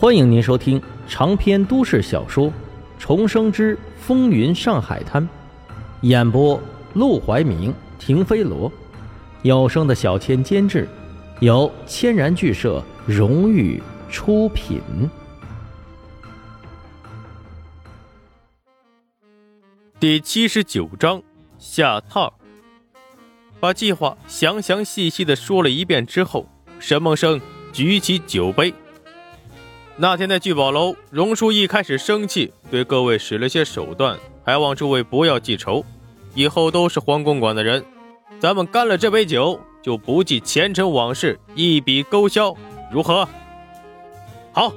欢迎您收听长篇都市小说《重生之风云上海滩》，演播：陆怀明、停飞罗，有声的小千监制，由千然剧社荣誉出品。第七十九章下套。把计划详详细细的说了一遍之后，沈梦生举起酒杯。那天在聚宝楼，荣叔一开始生气，对各位使了些手段，还望诸位不要记仇，以后都是黄公馆的人。咱们干了这杯酒，就不计前尘往事，一笔勾销，如何？好，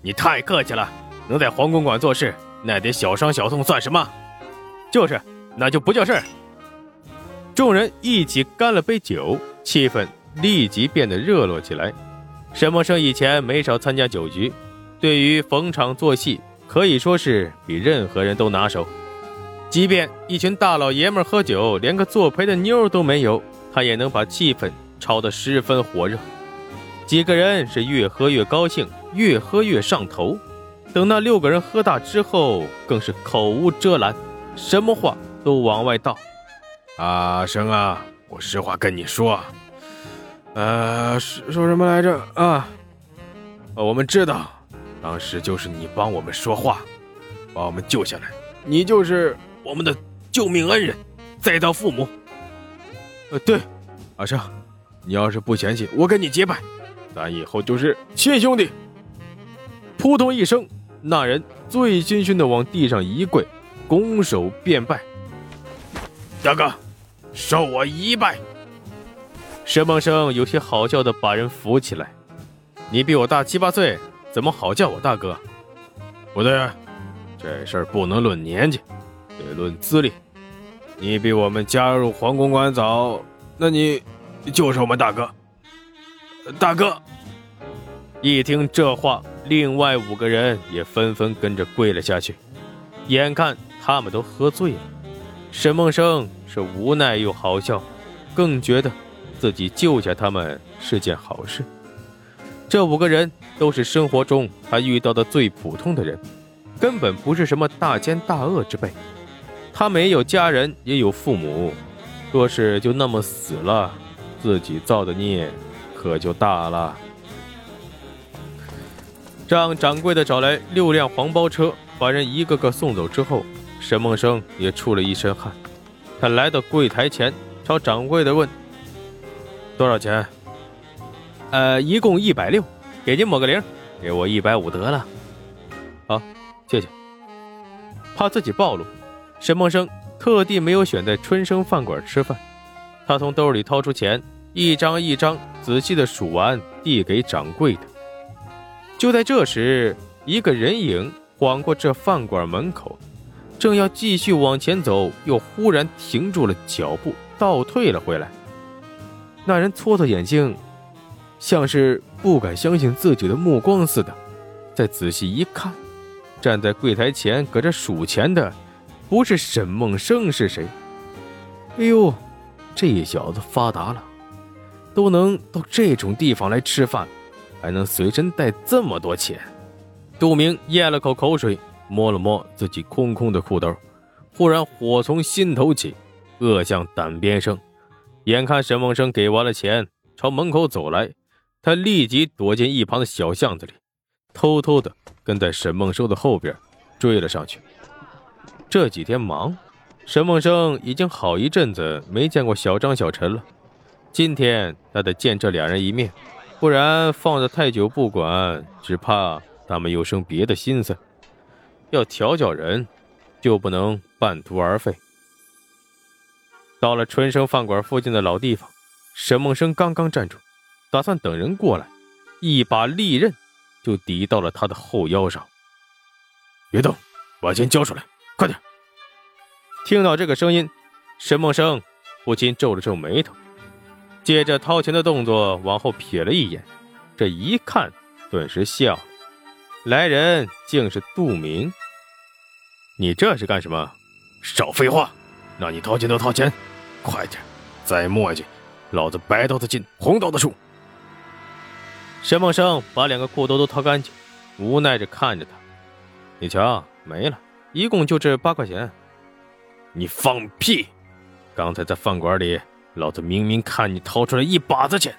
你太客气了，能在黄公馆做事，那点小伤小痛算什么？就是，那就不叫事儿。众人一起干了杯酒，气氛立即变得热络起来。沈梦生以前没少参加酒局，对于逢场作戏可以说是比任何人都拿手。即便一群大老爷们喝酒，连个作陪的妞都没有，他也能把气氛炒得十分火热。几个人是越喝越高兴，越喝越上头。等那六个人喝大之后，更是口无遮拦，什么话都往外倒。阿生啊，我实话跟你说。呃，说说什么来着啊？我们知道，当时就是你帮我们说话，把我们救下来，你就是我们的救命恩人，再到父母。呃，对，阿生，你要是不嫌弃，我跟你结拜，咱以后就是亲兄弟。扑通一声，那人醉醺醺的往地上一跪，拱手便拜：“大哥，受我一拜。”沈梦生有些好笑的把人扶起来：“你比我大七八岁，怎么好叫我大哥？”不对，这事儿不能论年纪，得论资历。你比我们加入黄公馆早，那你就是我们大哥。大哥！一听这话，另外五个人也纷纷跟着跪了下去。眼看他们都喝醉了，沈梦生是无奈又好笑，更觉得。自己救下他们是件好事。这五个人都是生活中他遇到的最普通的人，根本不是什么大奸大恶之辈。他没有家人，也有父母，若是就那么死了，自己造的孽可就大了。让掌柜的找来六辆黄包车，把人一个个送走之后，沈梦生也出了一身汗。他来到柜台前，朝掌柜的问。多少钱？呃，一共一百六，给您抹个零，给我一百五得了。好，谢谢。怕自己暴露，沈梦生特地没有选在春生饭馆吃饭。他从兜里掏出钱，一张一张仔细的数完，递给掌柜的。就在这时，一个人影晃过这饭馆门口，正要继续往前走，又忽然停住了脚步，倒退了回来。那人搓搓眼睛，像是不敢相信自己的目光似的。再仔细一看，站在柜台前搁这数钱的，不是沈梦生是谁？哎呦，这小子发达了，都能到这种地方来吃饭，还能随身带这么多钱。杜明咽了口口水，摸了摸自己空空的裤兜，忽然火从心头起，恶向胆边生。眼看沈梦生给完了钱，朝门口走来，他立即躲进一旁的小巷子里，偷偷的跟在沈梦生的后边追了上去。这几天忙，沈梦生已经好一阵子没见过小张、小陈了。今天他得见这两人一面，不然放着太久不管，只怕他们又生别的心思。要调教人，就不能半途而废。到了春生饭馆附近的老地方，沈梦生刚刚站住，打算等人过来，一把利刃就抵到了他的后腰上。别动，把钱交出来，快点！听到这个声音，沈梦生不禁皱了皱眉头，借着掏钱的动作往后瞥了一眼，这一看，顿时笑了。来人竟是杜明。你这是干什么？少废话，让你掏钱就掏钱。快点，再磨叽，老子白刀子进红刀子出。沈梦生把两个裤兜都掏干净，无奈着看着他。你瞧，没了，一共就这八块钱。你放屁！刚才在饭馆里，老子明明看你掏出来一把子钱。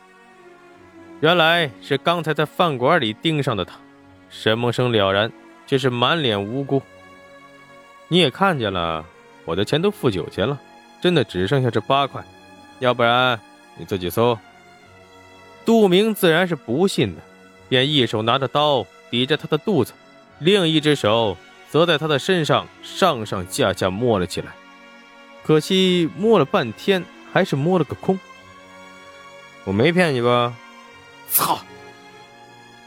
原来是刚才在饭馆里盯上的他。沈梦生了然，却是满脸无辜。你也看见了，我的钱都付酒钱了，真的只剩下这八块，要不然你自己搜。杜明自然是不信的，便一手拿着刀抵着他的肚子，另一只手则在他的身上上上下下摸了起来。可惜摸了半天，还是摸了个空。我没骗你吧？操！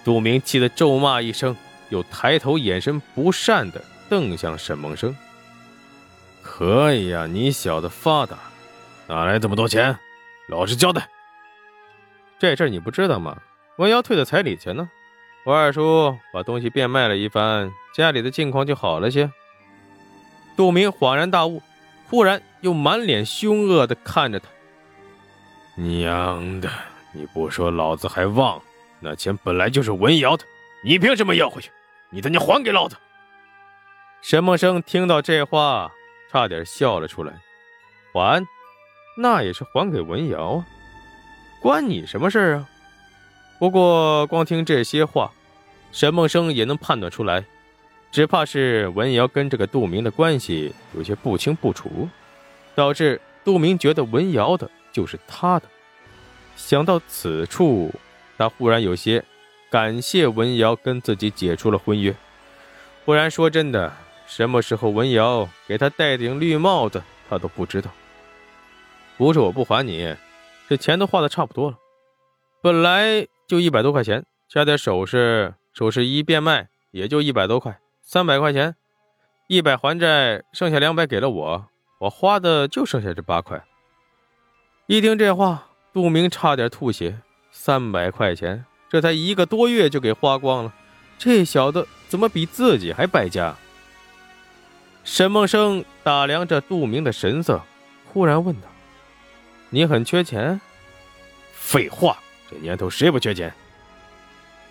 杜明气得咒骂一声，又抬头，眼神不善的瞪向沈梦生。可以呀，你小子发达，哪来这么多钱？老实交代。这事儿你不知道吗？文瑶退的彩礼钱呢？我二叔把东西变卖了一番，家里的境况就好了些。杜明恍然大悟。忽然又满脸凶恶的看着他，娘的！你不说老子还忘，那钱本来就是文瑶的，你凭什么要回去？你他娘还给老子！沈梦生听到这话，差点笑了出来。还？那也是还给文瑶啊，关你什么事啊？不过光听这些话，沈梦生也能判断出来。只怕是文瑶跟这个杜明的关系有些不清不楚，导致杜明觉得文瑶的就是他的。想到此处，他忽然有些感谢文瑶跟自己解除了婚约。不然说真的，什么时候文瑶给他戴顶绿帽子，他都不知道。不是我不还你，这钱都花的差不多了，本来就一百多块钱，加点首饰，首饰一变卖也就一百多块。三百块钱，一百还债，剩下两百给了我，我花的就剩下这八块。一听这话，杜明差点吐血。三百块钱，这才一个多月就给花光了，这小子怎么比自己还败家？沈梦生打量着杜明的神色，忽然问道：“你很缺钱？”“废话，这年头谁不缺钱？”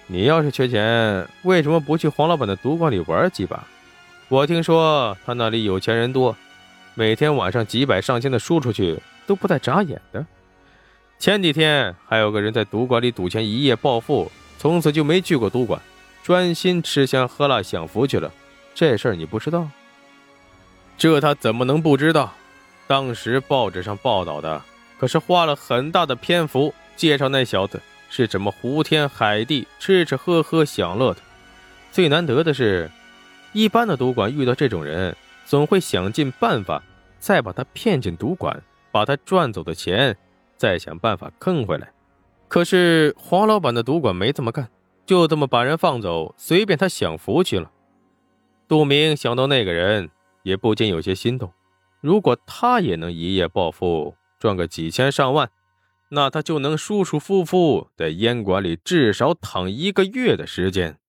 你要是缺钱，为什么不去黄老板的赌馆里玩几把？我听说他那里有钱人多，每天晚上几百上千的输出去都不带眨眼的。前几天还有个人在赌馆里赌钱一夜暴富，从此就没去过赌馆，专心吃香喝辣享福去了。这事儿你不知道？这他怎么能不知道？当时报纸上报道的可是花了很大的篇幅介绍那小子。是怎么胡天海地吃吃喝喝享乐的？最难得的是，一般的赌馆遇到这种人，总会想尽办法再把他骗进赌馆，把他赚走的钱再想办法坑回来。可是黄老板的赌馆没这么干，就这么把人放走，随便他享福去了。杜明想到那个人，也不禁有些心动。如果他也能一夜暴富，赚个几千上万。那他就能舒舒服服在烟馆里至少躺一个月的时间。